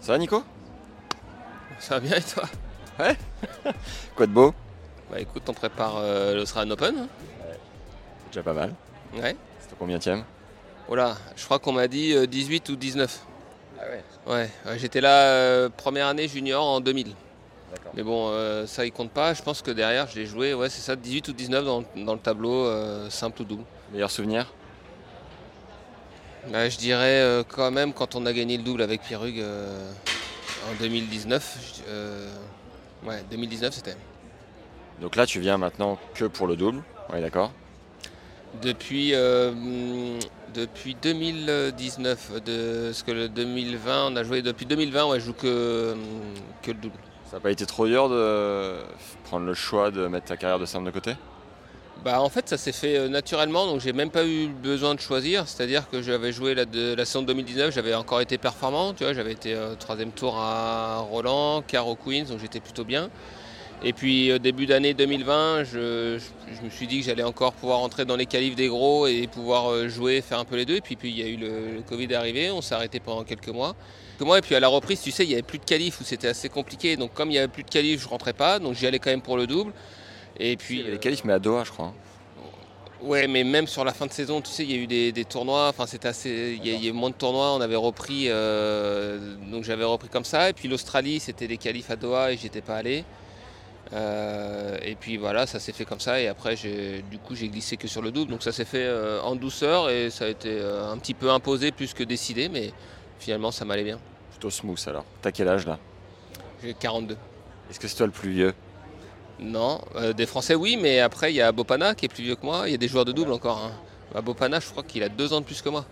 Ça va Nico? Ça va bien et toi? Ouais? Quoi de beau? Bah écoute, on prépare euh, l'Australian Open. hein. Déjà pas mal. Ouais. C'était combien tième Oh là, je crois qu'on m'a dit euh, 18 ou 19. Ah ouais Ouais, ouais, j'étais là euh, première année junior en 2000. D'accord. Mais bon, euh, ça il compte pas. Je pense que derrière, je l'ai joué, ouais, c'est ça, 18 ou 19 dans, dans le tableau, euh, simple ou double. Meilleur souvenir? Bah, je dirais euh, quand même quand on a gagné le double avec Pierre Hugues euh, en 2019. je- euh, ouais, 2019 c'était. Donc là tu viens maintenant que pour le double. Ouais d'accord? Depuis, hum, depuis 2019, de, parce que le 2020, on a joué depuis 2020, ouais, je joue que, hum, que le double. Ça n'a pas été trop dur de prendre le choix de mettre ta carrière de simple de côté? Bah, en fait, ça s'est fait euh, naturellement, donc j'ai même pas eu besoin de choisir. C'est-à-dire que j'avais joué la, saison 2019, j'avais encore été performant, tu vois, j'avais été euh, troisième tour à Roland, au Queens, donc j'étais plutôt bien. Et puis euh, début d'année 2020, je, je- me suis dit que j'allais encore pouvoir entrer dans les qualifs des gros et pouvoir jouer, faire un peu les deux. Et puis, puis il y a eu le, Covid arrivé, on s'est arrêté pendant quelques mois. Et puis à la reprise, tu sais, il y avait plus de qualifs où c'était assez compliqué. Donc comme il y avait plus de qualifs, je rentrais pas, donc j'y allais quand même pour le double. Et puis Il y avait euh, les qualifs mais à Doha je crois. hein. Ouais, mais même sur la fin de saison, tu sais, il y a eu des, des tournois. Enfin, c'était assez. Il y, a, il y a eu moins de tournois. On avait repris. euh, donc j'avais repris comme ça. Et puis l'Australie, c'était des qualifs à Doha et j'y étais pas allé. Euh, et puis voilà, ça s'est fait comme ça. Et après, du coup, j'ai glissé que sur le double. Donc ça s'est fait euh, en douceur et ça a été un petit peu imposé plus que décidé. Mais finalement, ça m'allait bien. Plutôt smooth alors. T'as quel âge là? J'ai 42. Est-ce que c'est toi le plus vieux? Non, euh, des Français oui, mais après il y a Bopana qui est plus vieux que moi, il y a des joueurs de double encore. hein. Bah, Bopana, je crois qu'il a deux ans de plus que moi.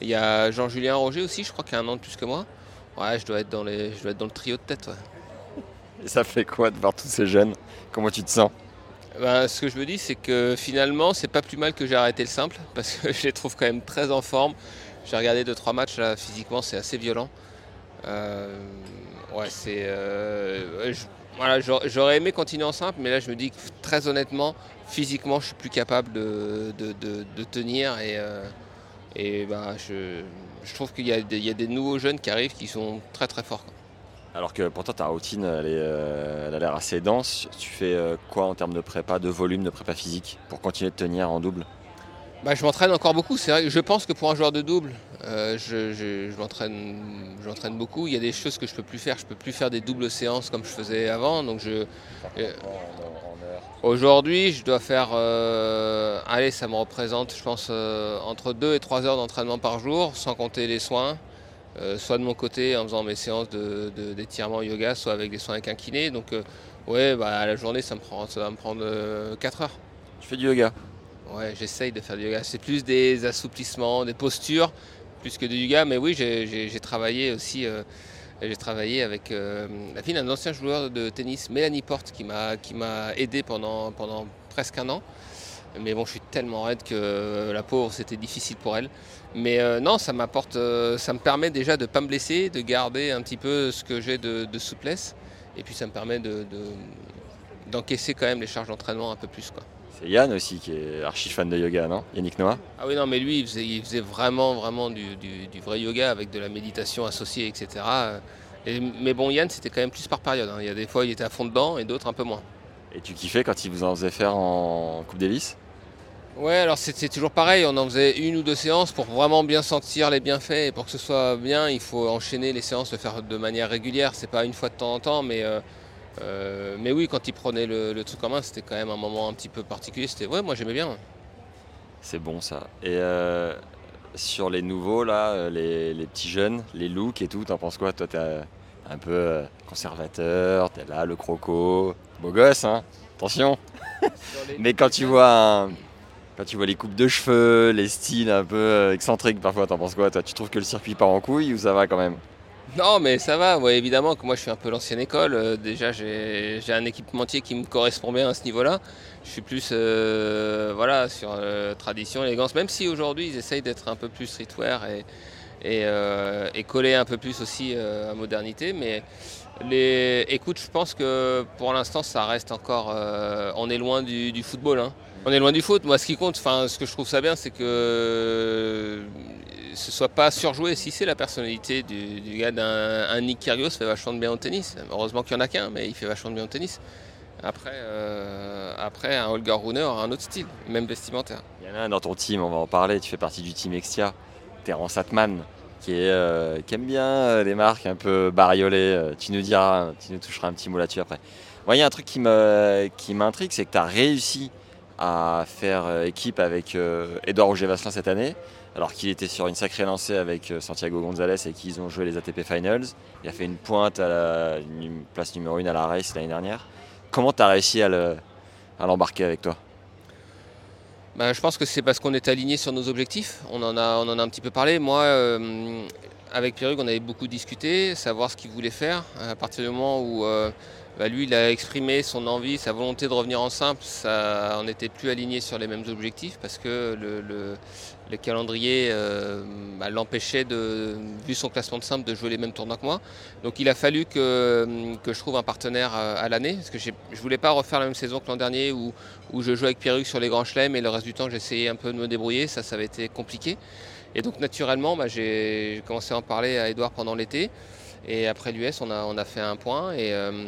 Il y a Jean-Julien Roger aussi, je crois qu'il a un an de plus que moi. Ouais, je dois être dans, les, je dois être dans le trio de tête. ouais. Et ça fait quoi de voir tous ces jeunes? Comment tu te sens? Ben, ce que je me dis, c'est que finalement, c'est pas plus mal que j'ai arrêté le simple, parce que je les trouve quand même très en forme. J'ai regardé 2-3 matchs, là, physiquement, c'est assez violent. Euh, ouais, c'est. euh, je- voilà, j'aurais aimé continuer en simple, mais là, je me dis que très honnêtement, physiquement, je suis plus capable de, de- de- de tenir. Et, euh, et ben, je, je trouve qu'il y, a des- il y a des nouveaux jeunes qui arrivent qui sont très très forts. quoi. Alors que pourtant ta routine elle, est, euh, elle a l'air assez dense. Tu fais euh, quoi en termes de prépa, de volume, de prépa physique pour continuer de tenir en double? Bah, je m'entraîne encore beaucoup. C'est vrai que je pense que pour un joueur de double, euh, je, je- je m'entraîne, beaucoup. Il y a des choses que je peux plus faire. Je peux plus faire des doubles séances comme je faisais avant. Donc je, Euh, aujourd'hui, je dois faire, euh, allez, ça me représente, je pense, euh, entre 2 et 3 heures d'entraînement par jour, sans compter les soins. Euh, soit de mon côté en faisant mes séances de- de- d'étirement yoga, soit avec des soins avec un kiné. Donc, euh, ouais, bah, à la journée, ça, me prend, ça va me prendre 4 heures. Tu fais du yoga? Ouais, j'essaye de faire du yoga. C'est plus des assouplissements, des postures, plus que du yoga. Mais oui, j'ai- travaillé aussi. euh, j'ai travaillé avec euh, la fille d'un ancien joueur de tennis, Mélanie Porte, qui m'a aidé pendant, pendant presque un an. Mais bon, je suis tellement raide que euh, la pauvre, c'était difficile pour elle. Mais non, ça m'apporte, ça me permet déjà de ne pas me blesser, de garder un petit peu ce que j'ai de, souplesse. Et puis ça me permet de- de- d'encaisser quand même les charges d'entraînement un peu plus. Quoi. C'est Yann aussi qui est archi fan de yoga, non? Yannick Noah? Ah oui, non, mais lui, il faisait, il faisait vraiment, vraiment du, du- du vrai yoga avec de la méditation associée, etc. Et- mais bon, Yann, c'était quand même plus par période. hein. Il y a des fois, il était à fond dedans et d'autres un peu moins. Et tu kiffais quand il vous en faisait faire en Coupe Davis? Ouais, alors c'est c'est toujours pareil. On en faisait une ou deux séances pour vraiment bien sentir les bienfaits. Et pour que ce soit bien, il faut enchaîner les séances, le faire de manière régulière. C'est pas une fois de temps en temps, mais, euh, euh, mais oui, quand il prenait le, le truc en main, c'était quand même un moment un petit peu particulier. C'était, ouais, moi j'aimais bien. C'est bon ça. Et euh, sur les nouveaux, là, euh, les, les petits jeunes, les looks et tout, t'en penses quoi? Toi, t'es un peu conservateur, t'es là, le croco, beau gosse, hein? Attention. Mais quand tu vois un, Quand tu vois les coupes de cheveux, les styles un peu excentriques parfois, t'en penses quoi toi? Tu trouves que le circuit part en couille ou ça va quand même? Non, mais ça va, évidemment que moi je suis un peu l'ancienne école. Euh, déjà, j'ai un équipementier qui me correspond bien à ce niveau-là. Je suis plus euh, voilà, sur euh, tradition, élégance, même si aujourd'hui ils essayent d'être un peu plus streetwear et, coller un peu plus aussi à modernité. Mais écoute, je pense que pour l'instant ça reste encore. on est loin du, football. Hein. On est loin du foot. Moi, ce qui compte, ce que je trouve ça bien, c'est que ce soit pas surjoué. Si c'est la personnalité du, gars d'un Nick Kyrgios fait vachement de bien au tennis. Heureusement qu'il n'y en a qu'un, mais il fait vachement de bien au tennis. Après, euh, après un Holger Rune aura un autre style, même vestimentaire. Il y en a un dans ton team, on va en parler. Tu fais partie du team Extia, Terence Atman, qui, euh, aime bien euh, les marques un peu bariolées. tu nous diras, tu nous toucheras un petit mot là-dessus après. il y a un truc qui m'intrigue, c'est que tu as réussi à faire équipe avec Edouard Roger-Vasselin cette année alors qu'il était sur une sacrée lancée avec euh, Santiago Gonzalez et qu'ils ont joué les ATP Finals. Il a fait une pointe à la place numéro 1 à la race l'année dernière. Comment tu as réussi à l'embarquer avec toi? Bah, Je pense que c'est parce qu'on est aligné sur nos objectifs. On en a, on en a un petit peu parlé. Moi, euh, avec Pierruc, on avait beaucoup discuté, savoir ce qu'il voulait faire. À partir du moment où euh, bah, lui, il a exprimé son envie, sa volonté de revenir en simple. On n'était plus aligné sur les mêmes objectifs parce que le, calendrier euh, bah, l'empêchait, vu son classement de simple, de jouer les mêmes tournois que moi. Donc il a fallu que, je trouve un partenaire euh, à, l'année parce que je ne voulais pas refaire la même saison que l'an dernier où, je jouais avec Pierruc sur les grands chelems et le reste du temps j'essayais un peu de me débrouiller. Ça, ça avait été compliqué. Et donc naturellement, bah, j'ai commencé à en parler à Edouard pendant l'été. Et après l'US, on a, fait un point. Et, euh,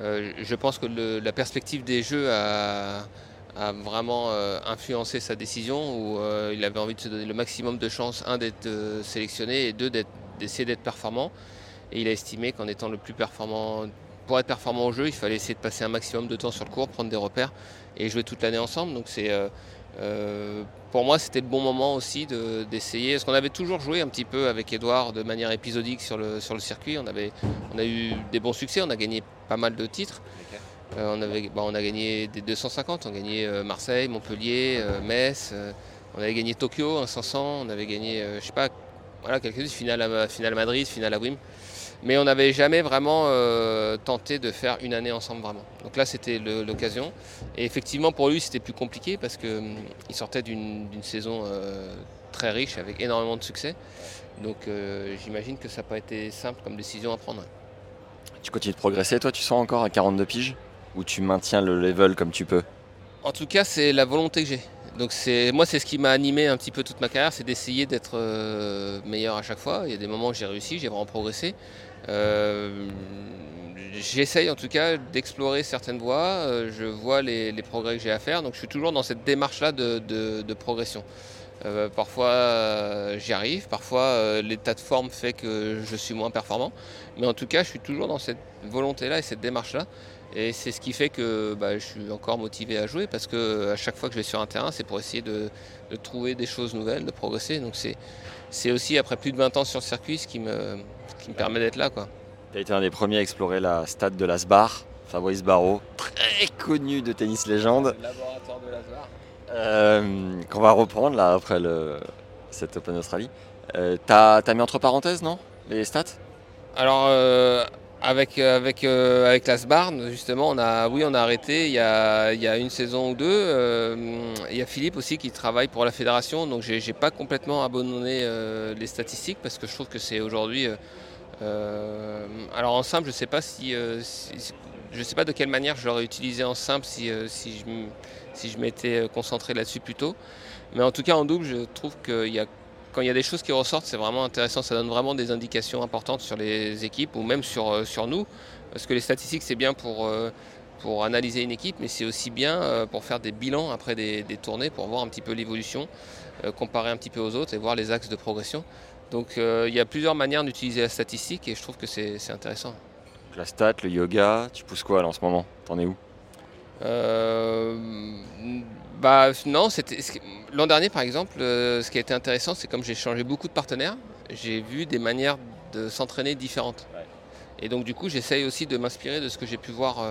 euh, je pense que la perspective des Jeux a, vraiment euh, influencé sa décision où il avait envie de se donner le maximum de chances, un d'être sélectionné et deux d'essayer d'être performant. Et il a estimé qu'en étant le plus performant, pour être performant au jeu, il fallait essayer de passer un maximum de temps sur le cours, prendre des repères et jouer toute l'année ensemble. Donc c'est pour moi, c'était le bon moment aussi d'essayer. parce qu'on avait toujours joué un petit peu avec Edouard de manière épisodique sur le, sur le circuit. On, avait, on a eu des bons succès, on a gagné pas mal de titres. Euh, on, avait, bah, on a gagné des 250, on a gagné euh, Marseille, Montpellier, Metz. on avait gagné Tokyo, un 500. On avait gagné, je sais pas, voilà, quelques finale à, finale Madrid, finale à Wim. Mais on n'avait jamais vraiment euh, tenté de faire une année ensemble vraiment. Donc là, c'était l'occasion. Et effectivement, pour lui, c'était plus compliqué parce qu'il hum, sortait d'une saison euh, très riche avec énormément de succès. Donc euh, j'imagine que ça n'a pas été simple comme décision à prendre. Tu continues de progresser, toi, tu sens encore à 42 piges Ou tu maintiens le level comme tu peux? En tout cas, c'est la volonté que j'ai. Donc moi c'est ce qui m'a animé un petit peu toute ma carrière, c'est d'essayer d'être meilleur à chaque fois. Il y a des moments où j'ai réussi, j'ai vraiment progressé. Euh, j'essaye en tout cas d'explorer certaines voies, euh, je vois les, progrès que j'ai à faire, donc je suis toujours dans cette démarche-là de, progression. Euh, parfois j'y arrive, parfois l'état de forme fait que je suis moins performant, mais en tout cas je suis toujours dans cette volonté-là et cette démarche-là. Et c'est ce qui fait que bah, je suis encore motivé à jouer parce que à chaque fois que je vais sur un terrain, c'est pour essayer de, trouver des choses nouvelles, de progresser. Donc c'est aussi après plus de 20 ans sur le circuit ce qui me, qui me permet d'être là. Tu as été un des premiers à explorer la stade de Lasbar, Fabrice Barrault, très connu de tennis légende. laboratoire de Lasbar. Euh, qu'on va reprendre là après le, cette Open Australie. Euh, T'as as mis entre parenthèses, non Les stats? Alors, euh, avec, avec, euh, avec Lasbar, justement, on a, oui, on a arrêté il y a, il y a une saison ou deux. il y a Philippe aussi qui travaille pour la fédération, donc j'ai pas complètement abandonné les statistiques parce que je trouve que c'est aujourd'hui euh, alors en simple, je sais pas euh, si, sais pas de quelle manière je l'aurais utilisé en simple si, euh, si je, si je m'étais concentré là-dessus plus tôt. Mais en tout cas en double, je trouve que y a, quand il y a des choses qui ressortent, c'est vraiment intéressant. Ça donne vraiment des indications importantes sur les équipes ou même sur, sur nous. Parce que les statistiques, c'est bien pour, pour analyser une équipe, mais c'est aussi bien pour faire des bilans après des, des tournées, pour voir un petit peu l'évolution, comparer un petit peu aux autres et voir les axes de progression. Donc euh, il y a plusieurs manières d'utiliser la statistique et je trouve que c'est intéressant. La stat, le yoga, tu pousses quoi là en ce moment? T'en es où? euh, bah non, l'an dernier par exemple, euh, ce qui a été intéressant, c'est comme j'ai changé beaucoup de partenaires, j'ai vu des manières de s'entraîner différentes. Et donc du coup, j'essaye aussi de m'inspirer de ce que j'ai pu voir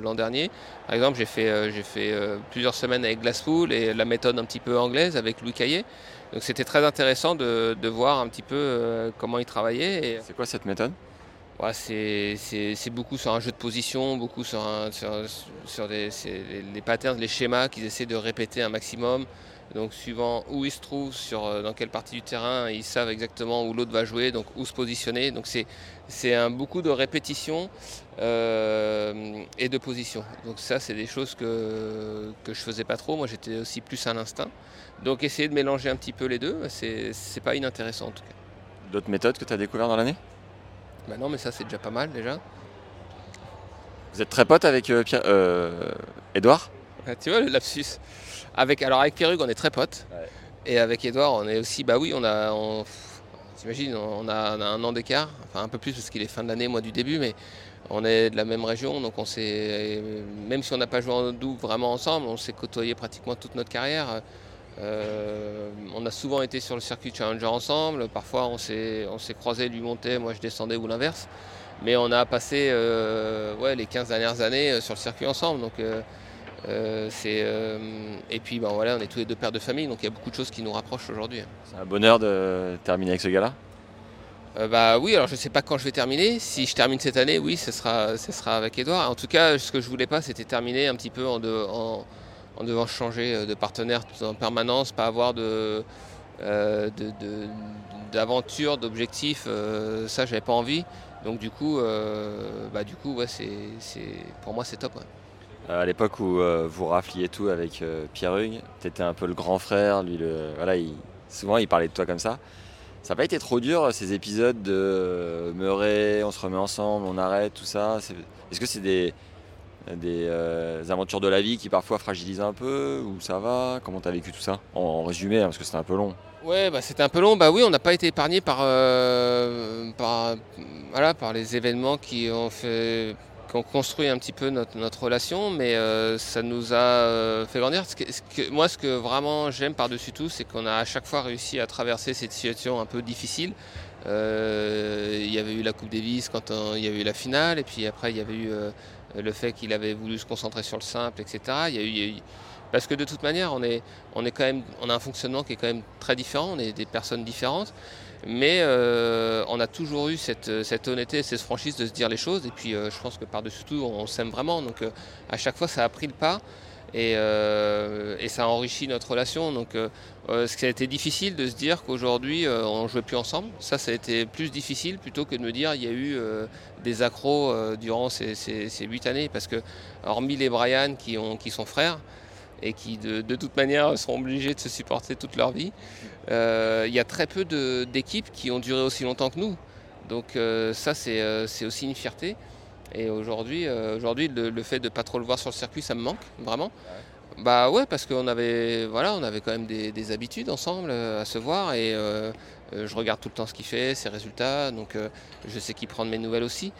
l'an dernier. Par exemple, j'ai fait, j'ai fait plusieurs semaines avec Glasspool et la méthode un petit peu anglaise avec Louis Caillé. Donc c'était très intéressant de, voir un petit peu comment il travaillait. C'est quoi cette méthode? C'est beaucoup sur un jeu de position, beaucoup sur, les, patterns, les schémas qu'ils essaient de répéter un maximum. Donc suivant où ils se trouvent, euh, dans quelle partie du terrain, ils savent exactement où l'autre va jouer, donc où se positionner. Donc c'est beaucoup de répétition euh, et de position. Donc ça c'est des choses que, que je faisais pas trop. Moi j'étais aussi plus à l'instinct. Donc essayer de mélanger un petit peu les deux, c'est pas inintéressant en tout cas. D'autres méthodes que tu as découvertes dans l'année? Bah non, mais ça c'est déjà pas mal déjà. Vous êtes très pote avec euh, Pierre, euh, Edouard ah, Tu vois le lapsus. Avec, alors avec Pierre on est très potes. Et avec Edouard, on est aussi, bah oui, on a, on, t'imagines, on a, un an d'écart, enfin un peu plus parce qu'il est fin de l'année, moi du début, mais on est de la même région, donc on s'est, même si on n'a pas joué en double vraiment ensemble, on s'est côtoyé pratiquement toute notre carrière. Euh, on a souvent été sur le circuit Challenger ensemble. Parfois, on s'est, on s'est croisés, lui montait, moi je descendais ou l'inverse. Mais on a passé euh, ouais, les 15 dernières années euh, sur le circuit ensemble. Donc, c'est, et puis, ben, voilà, on est tous les deux pères de famille, donc il y a beaucoup de choses qui nous rapprochent aujourd'hui. C'est un bonheur de terminer avec ce gars-là? Bah oui, alors je ne sais pas quand je vais terminer. Si je termine cette année, oui, ce sera, ce sera avec Edouard. En tout cas, ce que je voulais pas, c'était terminer un petit peu en, de, en, en devant changer euh, de partenaire en permanence, pas avoir de, euh, d'aventure, d'objectifs, euh, ça j'avais pas envie. Donc du coup, bah, du coup ouais, c'est, pour moi c'est top. À l'époque où vous rafliez tout avec Pierre Hugues, tu étais un peu le grand frère, lui voilà, souvent il parlait de toi comme ça. Ça n'a pas été trop dur ces épisodes de Meuret, on se remet ensemble, on arrête, tout ça? Est-ce que c'est des, des euh, aventures de la vie qui parfois fragilisent un peu ou ça va? Comment tu as vécu tout ça? En, résumé, hein, parce que c'était un peu long. Ouais, bah, c'était un peu long. Bah oui, on n'a pas été épargné par, euh, voilà, par les événements qui ont fait qui ont construit un petit peu notre, notre relation, mais euh, ça nous a fait grandir. moi, ce que vraiment j'aime par-dessus tout, c'est qu'on a à chaque fois réussi à traverser cette situation un peu difficile. il y avait eu la Coupe Davis quand il y avait eu la finale, et puis après il y avait eu le fait qu'il avait voulu se concentrer sur le simple, etc. Parce que de toute manière, on, est, on, on a un fonctionnement qui est quand même très différent, on est des personnes différentes, mais euh, on a toujours eu cette, honnêteté, cette franchise de se dire les choses, et puis euh, je pense que par-dessus tout, on, s'aime vraiment, donc euh, à chaque fois, ça a pris le pas. Euh, et, ça enrichit notre relation. Donc, euh, euh, a été difficile de se dire qu'aujourd'hui on ne jouait plus ensemble, ça, ça a été plus difficile plutôt que de me dire il y a eu des accros durant ces, huit années. Parce que, hormis les Brian qui, ont, qui sont frères, et qui de, toute manière seront obligés de se supporter toute leur vie. il y a très peu d'équipes qui ont duré aussi longtemps que nous. Donc ça, c'est aussi une fierté. Et aujourd'hui, euh, aujourd'hui le, fait de ne pas trop le voir sur le circuit, ça me manque vraiment. Bah ouais, parce qu'on avait, voilà, on avait quand même des, habitudes ensemble euh, à se voir et euh, je regarde tout le temps ce qu'il fait, ses résultats, donc je sais qu'il prend de mes nouvelles aussi.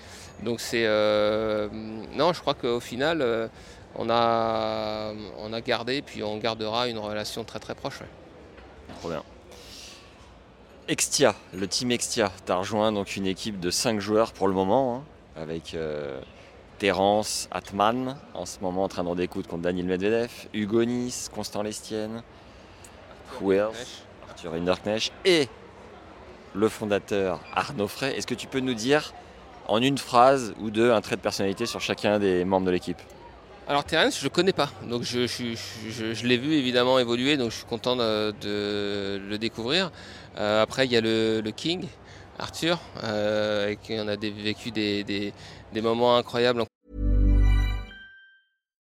Donc c'est, non, je crois qu'au final, on a, on a gardé puis on gardera une relation très très proche. Trop bien. Extia, le team Extia, tu as rejoint donc une équipe de 5 joueurs pour le moment. Hein avec euh, Terence Atman, en ce moment en train de rendre écoute contre Daniel Medvedev, Hugo Nice, Constant Lestienne, Wells, Arthur Hinderknecht et le fondateur Arnaud Frey. Est-ce que tu peux nous dire en une phrase ou deux un trait de personnalité sur chacun des membres de l'équipe? Alors Terence, je ne connais pas, donc je, je, l'ai vu évidemment évoluer, donc je suis content de, le découvrir. Euh, après, il y a le King, Arthur, euh, qui on a vécu des moments incroyables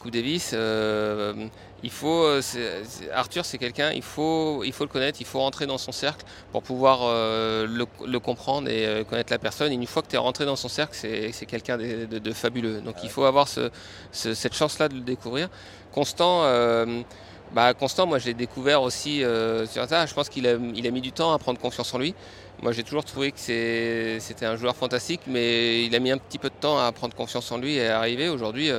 Coup Davis, euh, il faut, euh, Arthur, c'est quelqu'un, il faut, le connaître, il faut rentrer dans son cercle pour pouvoir euh, le, comprendre et connaître la personne. Et une fois que tu es rentré dans son cercle, c'est quelqu'un de, fabuleux. Donc il faut avoir ce- ce- cette chance-là de le découvrir. Constant, bah, Constant, moi je l'ai découvert aussi sur ça. Je pense qu'il a, a mis du temps à prendre confiance en lui. Moi j'ai toujours trouvé que c'était un joueur fantastique, mais il a mis un petit peu de temps à prendre confiance en lui et à arriver. Aujourd'hui,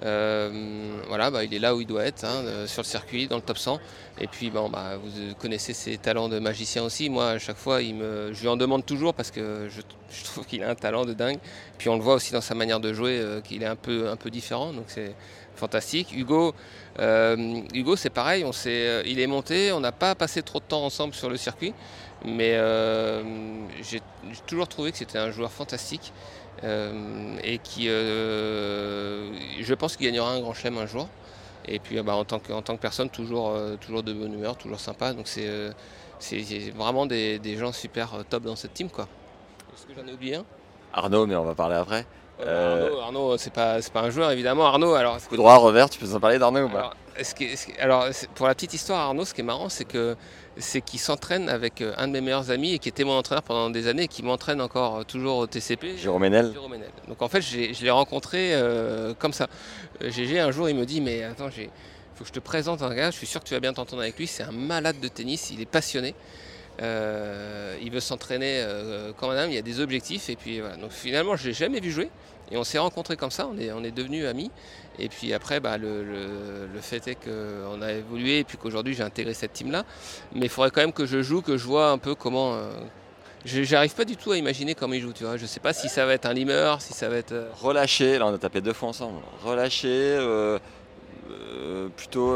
voilà, bah, il est là où il doit être, hein, euh, sur le circuit, dans le top 100. Et puis bon, bah, vous connaissez ses talents de magicien aussi. Moi, à chaque fois, il me, je lui en demande toujours parce que je, trouve qu'il a un talent de dingue. Puis on le voit aussi dans sa manière de jouer, euh, qu'il est un peu, un peu différent. Donc c'est fantastique. Hugo, euh, Hugo c'est pareil. On euh, il est monté. On n'a pas passé trop de temps ensemble sur le circuit. Mais euh, j'ai toujours trouvé que c'était un joueur fantastique. Euh, et qui, euh, je pense qu'il gagnera un grand chelem un jour. Et puis, euh, bah, en, tant que, en tant que personne, toujours, toujours de bonne humeur, toujours sympa. Donc, c'est vraiment des, des gens super top dans cette team. quoi. Est-ce que j'en ai oublié un? Arnaud, mais on va parler après. Euh, Arnaud, Arnaud, c'est pas, un joueur, évidemment. Arnaud, alors. Coup droit, revers, tu peux en parler d'Arnaud ou pas? Alors, pour la petite histoire, Arnaud, ce qui est marrant, c'est que c'est qu'il s'entraîne avec euh, un de mes meilleurs amis et qui était mon entraîneur pendant des années et qui m'entraîne encore euh, toujours au TCP. Jérôme Ménel. Donc en fait, je l'ai rencontré euh, comme ça. GG, un jour, il me dit Mais attends, il faut que je te présente un gars, je suis sûr que tu vas bien t'entendre avec lui. C'est un malade de tennis, il est passionné. Euh, il veut s'entraîner euh, quand même, il y a des objectifs. Et puis voilà. Donc finalement, je l'ai jamais vu jouer. Et on s'est rencontrés comme ça, on est, on est devenus amis. Et puis après, bah, le, le- le fait est qu'on a évolué et puis qu'aujourd'hui j'ai intégré cette team-là. Mais il faudrait quand même que je joue, que je vois un peu comment. euh, J'arrive pas du tout à imaginer comment il joue, tu vois. Je sais pas si ça va être un limmer, si ça va être. euh, Relâché, là on a tapé deux fois ensemble. Relâché, euh, plutôt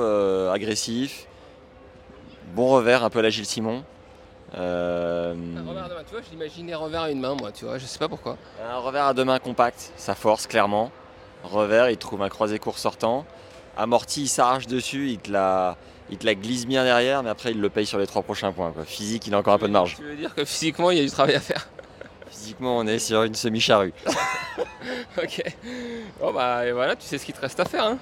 agressif. Bon revers, un peu à la Gilles Simon. Euh, Un revers de main, tu vois, revers à une main, moi, tu vois, je sais pas pourquoi. un revers à deux mains compact, ça force clairement. Revers, il trouve un croisé court sortant. Amorti, il s'arrache dessus, il te, la, il te la glisse bien derrière, mais après il le paye sur les trois prochains points. quoi. Physique, il a encore un peu de marge. Tu veux dire que physiquement, il y a du travail à faire? Physiquement, on est sur une semi-charrue. Ok. Bon, bah, et voilà, tu sais ce qu'il te reste à faire, hein.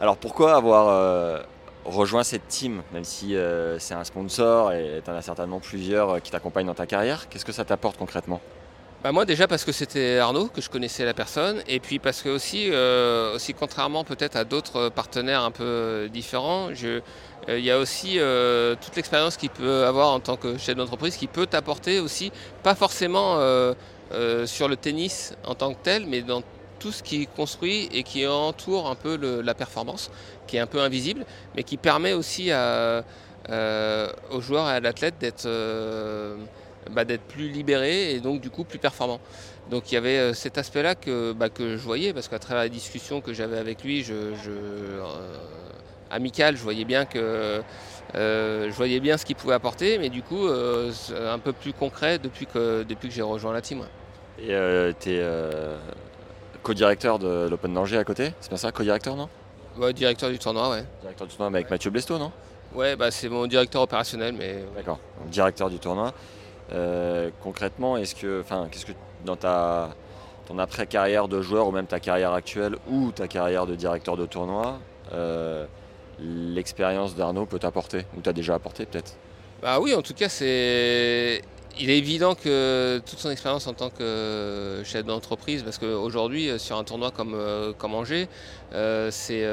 Alors pourquoi avoir euh, rejoint cette team, même si euh, c'est un sponsor et tu en as certainement plusieurs euh, qui t'accompagnent dans ta carrière. Qu'est-ce que ça t'apporte concrètement? Bah moi déjà parce que c'était Arnaud, que je connaissais la personne, et puis parce que aussi, euh, aussi contrairement peut-être à d'autres partenaires un peu différents, il y a aussi toute l'expérience qu'il peut avoir en tant que chef d'entreprise qui peut t'apporter aussi, pas forcément sur le tennis en tant que tel, mais dans tout ce qui construit et qui entoure un peu la performance, qui est un peu invisible, mais qui permet aussi euh, aux joueurs et à l'athlète d'être euh, bah, plus libérés et donc du coup plus performants. Donc il y avait euh, cet aspect-là que, bah, que je voyais, parce qu'à travers les discussions que j'avais avec lui, je, euh, amical, je voyais bien que je voyais bien ce qu'il pouvait apporter, mais du coup un peu plus concret depuis que, depuis que j'ai rejoint la team. Co-directeur de l'Open d'Angers à côté C'est bien ça, co-directeur, non? Ouais, directeur du tournoi, ouais. Directeur du tournoi mais avec Mathieu Blesto, non? Ouais, bah, c'est mon directeur opérationnel, mais. D'accord, directeur du tournoi. Euh, concrètement, est-ce que, enfin, qu'est-ce que dans ta ton après-carrière de joueur ou même ta carrière actuelle ou ta carrière de directeur de tournoi, euh, l'expérience d'Arnaud peut t'apporter ou t'as déjà apporté peut-être? Bah oui, en tout cas, c'est. Il est évident que toute son expérience en tant que chef d'entreprise, parce qu'aujourd'hui, euh, sur un tournoi comme, euh, Angers, euh, c'est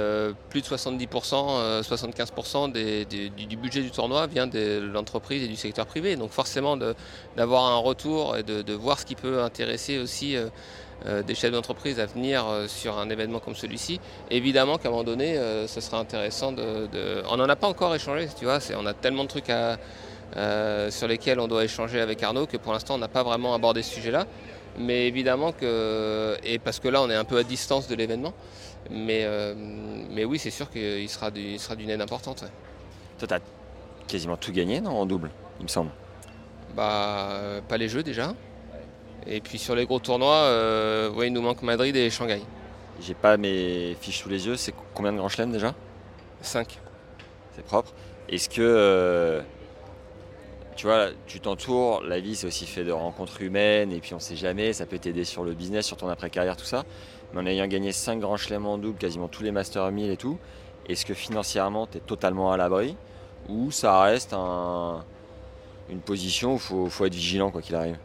plus de 70%, euh, 75% des- des- du, budget du tournoi vient de l'entreprise et du secteur privé. Donc forcément, d'avoir un retour et de, voir ce qui peut intéresser aussi des chefs d'entreprise à venir sur un événement comme celui-ci, évidemment qu'à un moment donné, ce sera intéressant de... On n'en a pas encore échangé, tu vois, on a tellement de trucs à euh, sur lesquels on doit échanger avec Arnaud, que pour l'instant on n'a pas vraiment abordé ce sujet-là. Mais évidemment que, et parce que là on est un peu à distance de l'événement, mais, euh, mais oui c'est sûr qu'il sera, du- il sera d'une aide importante. ouais. Toi, t'as quasiment tout gagné, non, en double, il me semble? Bah, euh, pas les jeux déjà. Et puis sur les gros tournois, ouais, il nous manque Madrid et Shanghai. J'ai pas mes fiches sous les yeux. C'est combien de grands chelems déjà? 5. C'est propre. Est-ce que tu vois, tu t'entoures, la vie c'est aussi fait de rencontres humaines et puis on sait jamais, ça peut t'aider sur le business, sur ton après-carrière, tout ça. Mais en ayant gagné 5 grands chelems en double, quasiment tous les Master 1000 et tout, est-ce que financièrement tu es totalement à l'abri ou ça reste une position où il faut, être vigilant quoi qu'il arrive?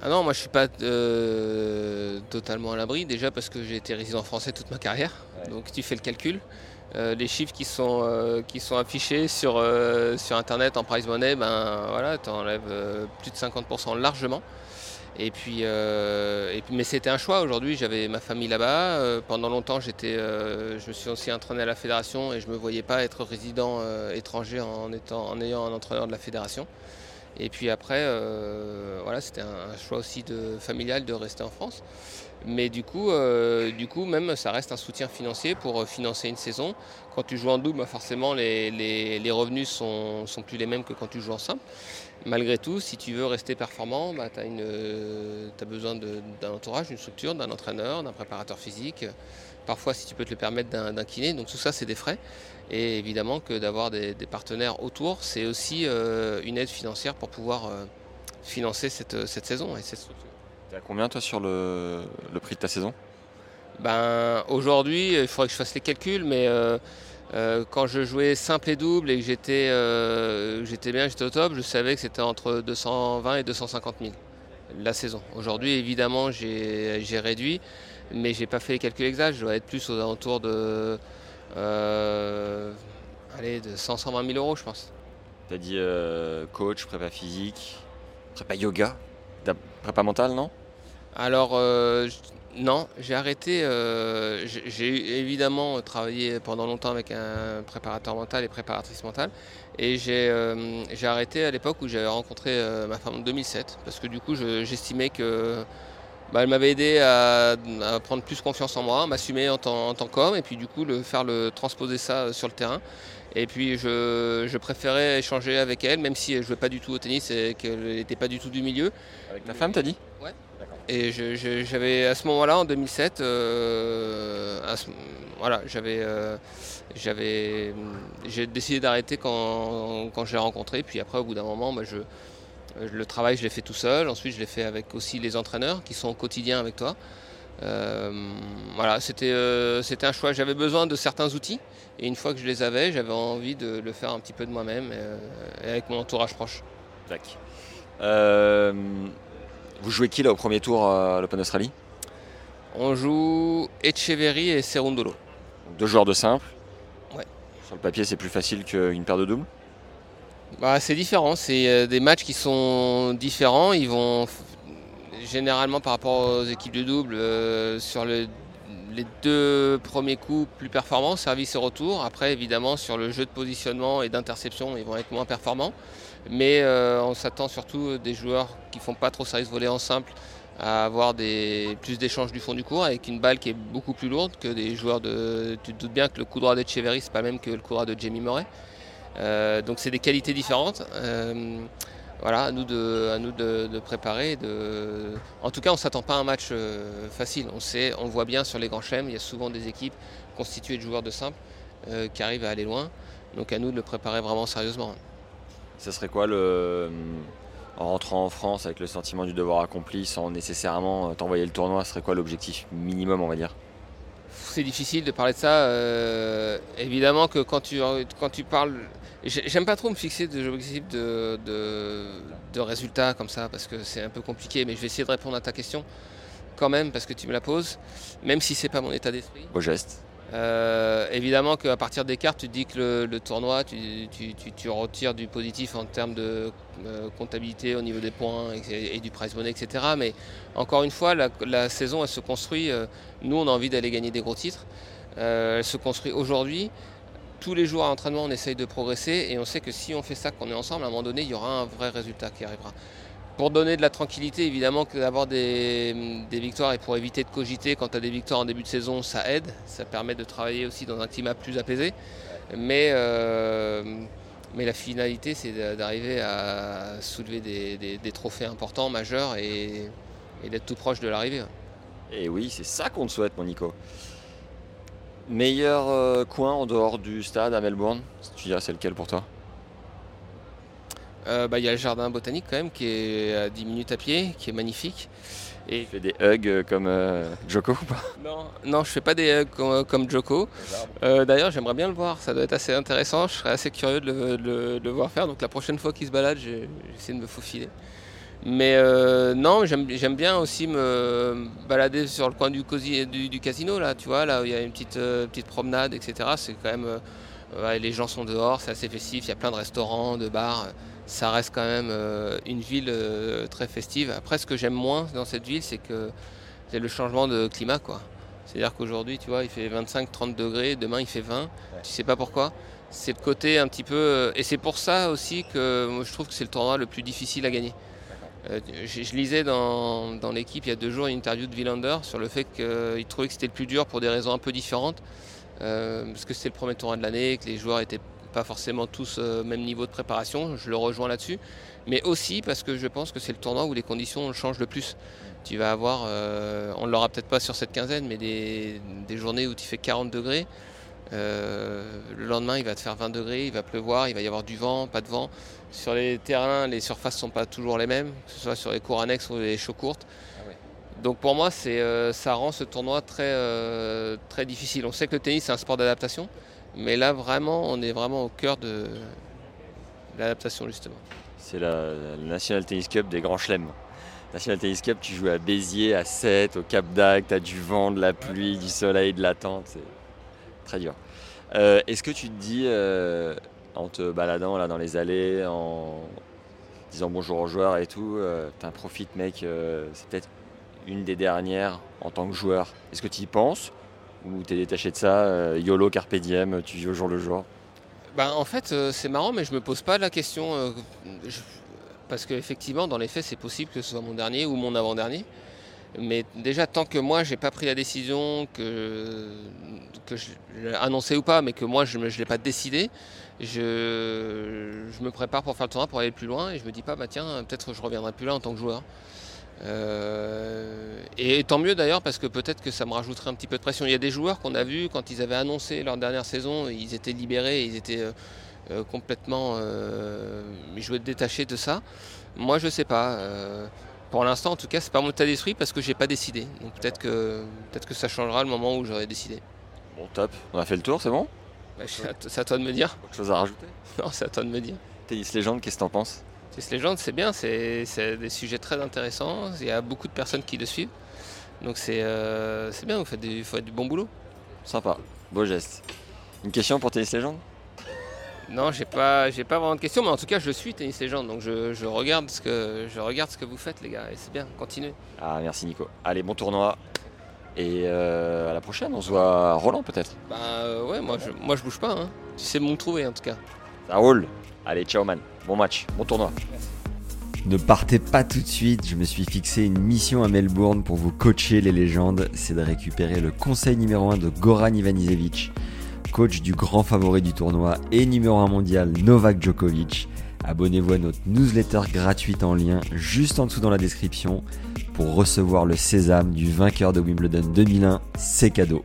Ah non, moi je suis pas euh, totalement à l'abri, déjà parce que j'ai été résident français toute ma carrière, donc tu fais le calcul. Euh, les chiffres qui sont, euh, qui sont affichés sur, sur internet en price money, ben voilà, tu enlèves plus de 50% largement. Et puis, mais c'était un choix. Aujourd'hui, j'avais ma famille là-bas. pendant longtemps, j'étais, je me suis aussi entraîné à la fédération et je ne me voyais pas être résident étranger en, étant, en ayant un entraîneur de la fédération. Et puis après, euh, voilà, c'était un choix aussi de, familial de rester en France. Mais du coup, euh, du coup, même ça reste un soutien financier pour euh, financer une saison. Quand tu joues en double, bah, forcément, les, revenus sont, sont plus les mêmes que quand tu joues en simple. Malgré tout, si tu veux rester performant, tu as, besoin d'un entourage, d'une structure, d'un entraîneur, d'un préparateur physique. Parfois, si tu peux te le permettre, d'un kiné. Donc tout ça, c'est des frais. Et évidemment que d'avoir des, partenaires autour, c'est aussi euh, une aide financière pour pouvoir financer cette, saison et cette structure. Tu à combien toi sur le, prix de ta saison? Ben, Aujourd'hui, il faudrait que je fasse les calculs, mais euh, quand je jouais simple et double et que j'étais, bien, j'étais au top, je savais que c'était entre 220 et 250 000 la saison. Aujourd'hui, évidemment, j'ai, réduit, mais j'ai pas fait les calculs exacts. Je dois être plus aux alentours de euh, allez, de 100, 120 000 euros, je pense. Tu as dit euh, coach, prépa physique, prépa yoga, prépa mental, non? Alors, euh, non, j'ai arrêté. j'ai évidemment travaillé pendant longtemps avec un préparateur mental et préparatrice mentale. Et j'ai arrêté à l'époque où j'avais rencontré ma femme en 2007. Parce que du coup, j'estimais que bah, elle m'avait aidé à, prendre plus confiance en moi, à m'assumer en, tant qu'homme et puis du coup le, faire le transposer ça euh, sur le terrain. Et puis je, préférais échanger avec elle, même si je ne jouais pas du tout au tennis et qu'elle n'était pas du tout du milieu. Avec ta femme, t'as dit? Ouais. Et j'avais à ce moment-là, en 2007, euh, voilà, j'avais, euh, j'avais, j'ai décidé d'arrêter quand, quand je l'ai rencontré. Puis après, au bout d'un moment, bah, je, le travail, je l'ai fait tout seul. Ensuite, je l'ai fait avec aussi les entraîneurs qui sont au quotidien avec toi. Euh, voilà, euh, c'était un choix. J'avais besoin de certains outils. Et une fois que je les avais, j'avais envie de le faire un petit peu de moi-même et, avec mon entourage proche. vous jouez qui là au premier tour à l'Open Australie On joue Echeverry et Serundolo. Deux joueurs de simple Ouais. Sur le papier, c'est plus facile qu'une paire de doubles? Bah, C'est différent, c'est euh, des matchs qui sont différents. Ils vont généralement par rapport aux équipes de double euh, sur les deux premiers coups plus performants, service et retour. Après évidemment sur le jeu de positionnement et d'interception ils vont être moins performants. Mais euh, on s'attend surtout des joueurs qui font pas trop service volé en simple à avoir plus d'échanges du fond du cours avec une balle qui est beaucoup plus lourde que des joueurs de. Tu te doutes bien que le coup droit d'Echeverry c'est pas le même que le coup droit de Jamie Murray. Euh, donc c'est des qualités différentes. Euh, voilà, à nous de, à nous de, préparer. De... En tout cas, on ne s'attend pas à un match euh, facile. On sait, on voit bien sur les grands chèmes, il y a souvent des équipes constituées de joueurs de simple qui arrivent à aller loin. Donc à nous de le préparer vraiment sérieusement. Ce serait quoi le en rentrant en France avec le sentiment du devoir accompli sans nécessairement t'envoyer le tournoi, ce serait quoi l'objectif minimum on va dire? C'est difficile de parler de ça. évidemment que quand tu, quand tu parles J'aime pas trop me fixer des objectifs de, de, résultats comme ça parce que c'est un peu compliqué, mais je vais essayer de répondre à ta question quand même parce que tu me la poses, même si c'est pas mon état d'esprit. Au geste. Euh, évidemment qu'à partir des cartes, tu te dis que le, tournoi, tu, tu, retires du positif en termes de euh, comptabilité au niveau des points et, du prize money, etc. Mais encore une fois, la, saison, elle se construit. Euh, nous, on a envie d'aller gagner des gros titres. elle se construit aujourd'hui tous les jours à l'entraînement, on essaye de progresser et on sait que si on fait ça, qu'on est ensemble, à un moment donné, il y aura un vrai résultat qui arrivera. Pour donner de la tranquillité, évidemment que d'avoir des, victoires et pour éviter de cogiter quand tu as des victoires en début de saison, ça aide. Ça permet de travailler aussi dans un climat plus apaisé. Mais, euh, la finalité, c'est d'arriver à soulever des, trophées importants, majeurs et, et d'être tout proche de l'arrivée. Et oui, c'est ça qu'on te souhaite, mon Nico. Meilleur euh, coin en dehors du stade à Melbourne Tu dirais c'est lequel pour toi? Euh, bah, Il y a le jardin botanique quand même qui est à 10 minutes à pied, qui est magnifique. Et tu fais des hugs euh, comme euh, Joko ou pas? Non, non, je fais pas des hugs comme, comme Joko. D'ailleurs, j'aimerais bien le voir. Ça doit être assez intéressant. Je serais assez curieux de le, de le- de le voir faire. Donc la prochaine fois qu'il se balade, j'essaie de me faufiler. Mais euh, non, j'aime bien aussi me balader sur le coin du, cosi- du, du casino, là, tu vois, là où il y a une petite, euh, petite promenade, etc. C'est quand même. euh, ouais, les gens sont dehors, c'est assez festif, il y a plein de restaurants, de bars. Ça reste quand même une ville très festive. Après, ce que j'aime moins dans cette ville, c'est que c'est le changement de climat, quoi. C'est-à-dire qu'aujourd'hui, tu vois, il fait 25-30 degrés, demain il fait 20. Tu sais pas pourquoi. C'est le côté un petit peu. Et c'est pour ça aussi que moi, je trouve que c'est le tournoi le plus difficile à gagner. Euh, je, lisais dans, l'équipe il y a deux jours une interview de Villander sur le fait qu'il trouvait que c'était le plus dur pour des raisons un peu différentes. Euh, parce que c'était le premier tournoi de l'année, que les joueurs n'étaient pas forcément tous au même niveau de préparation. Je le rejoins là-dessus. Mais aussi parce que je pense que c'est le tournoi où les conditions changent le plus. Tu vas avoir, euh, on ne l'aura peut-être pas sur cette quinzaine, mais des, journées où tu fais 40 degrés. Euh, le lendemain, il va te faire 20 degrés, il va pleuvoir, il va y avoir du vent, pas de vent. Sur les terrains, les surfaces ne sont pas toujours les mêmes, que ce soit sur les cours annexes ou les chauds courtes. Donc pour moi, euh, ça rend ce tournoi très, euh, très difficile. On sait que le tennis, c'est un sport d'adaptation, mais là, vraiment, on est vraiment au cœur de l'adaptation, justement. C'est la, la National Tennis Cup des grands chelems. National Tennis Cup, tu joues à Béziers, à 7, au Cap d'Agde, tu as du vent, de la pluie, du soleil, de la tente. C'est très dur. Euh, Est-ce que tu te dis, euh, en te baladant là dans les allées, en disant bonjour aux joueurs et tout, euh, t'en profites, mec, euh, c'est peut-être une des dernières en tant que joueur. Est-ce que tu y penses Ou t'es détaché de ça euh, YOLO, Carpe Diem, tu vis au jour le jour? Ben, en fait, euh, c'est marrant, mais je me pose pas la question. parce qu'effectivement, dans les faits, c'est possible que ce soit mon dernier ou mon avant-dernier. Mais déjà, tant que moi, j'ai pas pris la décision, que, que je l'ai annoncé ou pas, mais que moi, je ne l'ai pas décidé, je, je me prépare pour faire le tournoi, pour aller plus loin, et je me dis pas, bah tiens, peut-être je reviendrai plus là en tant que joueur. Euh, et tant mieux d'ailleurs parce que peut-être que ça me rajouterait un petit peu de pression. Il y a des joueurs qu'on a vus quand ils avaient annoncé leur dernière saison, ils étaient libérés, ils étaient euh, euh, complètement ils jouaient détachés de ça. Moi je sais pas. pour l'instant en tout cas c'est pas mon état d'esprit parce que j'ai pas décidé. Donc peut-être que peut-être que ça changera le moment où j'aurai décidé. Bon, top. On a fait le tour, c'est bon? C'est à t- c'est à toi de me dire. Autre chose à rajouter? Non c'est à toi de me dire. Tennis Légende, qu'est-ce que t'en penses? Tennis Légende, c'est bien, c'est des sujets très intéressants. Il y a beaucoup de personnes qui le suivent. Donc c'est euh, bien, vous faites, du, vous faites du bon boulot. Sympa, beau geste. Une question pour Tennis Légende? Non, j'ai pas, j'ai pas vraiment de questions, mais en tout cas, je suis Tennis Légende, donc je, je regarde ce que, je regarde ce que vous faites, les gars, et c'est bien. Continuez. Ah, merci Nico. Allez, bon tournoi. Et euh, à la prochaine, on se voit à Roland peut-être. Bah euh, ouais, moi je, moi je bouge pas. Hein. Tu sais me trouver en tout cas. Ça roule. Allez, ciao man. Bon match, bon tournoi. Ne partez pas tout de suite, je me suis fixé une mission à Melbourne pour vous coacher les légendes, c'est de récupérer le conseil numéro 1 de Goran Ivanisevic, coach du grand favori du tournoi et numéro 1 mondial Novak Djokovic. Abonnez-vous à notre newsletter gratuite en lien juste en dessous dans la description pour recevoir le sésame du vainqueur de Wimbledon 2001, c'est cadeau.